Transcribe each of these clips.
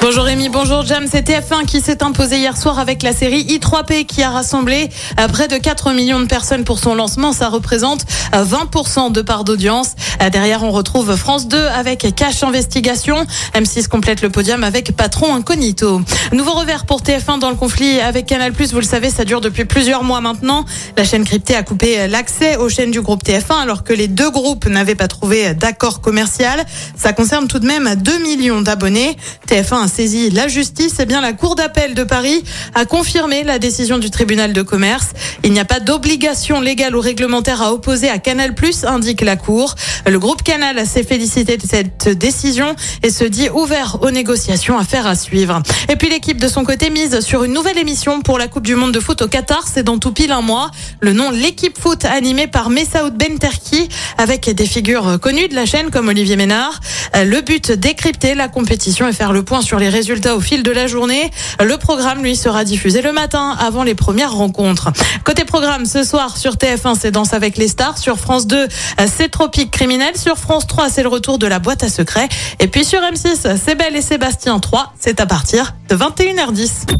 Bonjour Rémi, bonjour Jam. C'est TF1 qui s'est imposé hier soir avec la série I3P qui a rassemblé euh, près de 4 millions de personnes pour son lancement. Ça représente euh, 20% de part d'audience. Euh, Derrière, on retrouve France 2 avec Cache Investigation. M6 complète le podium avec Patron Incognito. Nouveau revers pour TF1 dans le conflit avec Canal+. Vous le savez, ça dure depuis plusieurs mois maintenant. La chaîne cryptée a coupé l'accès aux chaînes du groupe TF1 alors que les deux groupes n'avaient pas trouvé d'accord commercial. Ça concerne tout de même 2 millions d'abonnés. TF1 a saisi la justice. Eh bien, la Cour d'appel de Paris a confirmé la décision du tribunal de commerce. Il n'y a pas d'obligation légale ou réglementaire à opposer à Canal+, indique la Cour. Le groupe Canal s'est félicité de cette décision et se dit ouvert aux négociations, affaire à suivre. Et puis l'équipe de son côté mise sur une nouvelle émission pour la Coupe du Monde de foot au Qatar. C'est dans tout pile un mois. Le nom L'équipe foot animé par Messaoud Ben Terki avec des figures connues de la chaîne comme Olivier Ménard. Le but, décrypter la compétition et faire le point sur les résultats au fil de la journée. Le programme, lui, sera diffusé le matin avant les premières rencontres. Côté programme, ce soir sur TF1, c'est Danse avec les stars. Sur France 2, c'est Tropique criminel. Sur France 3, c'est le retour de la boîte à secrets. Et puis sur M6, c'est Belle et Sébastien 3. C'est à partir de 21h10.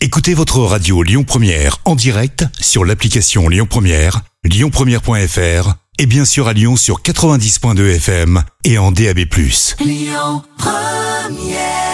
Écoutez votre radio Lyon Première en direct sur l'application Lyon Première, lyonpremière.fr et bien sûr à Lyon sur 90.2 FM et en DAB+. Lyon Première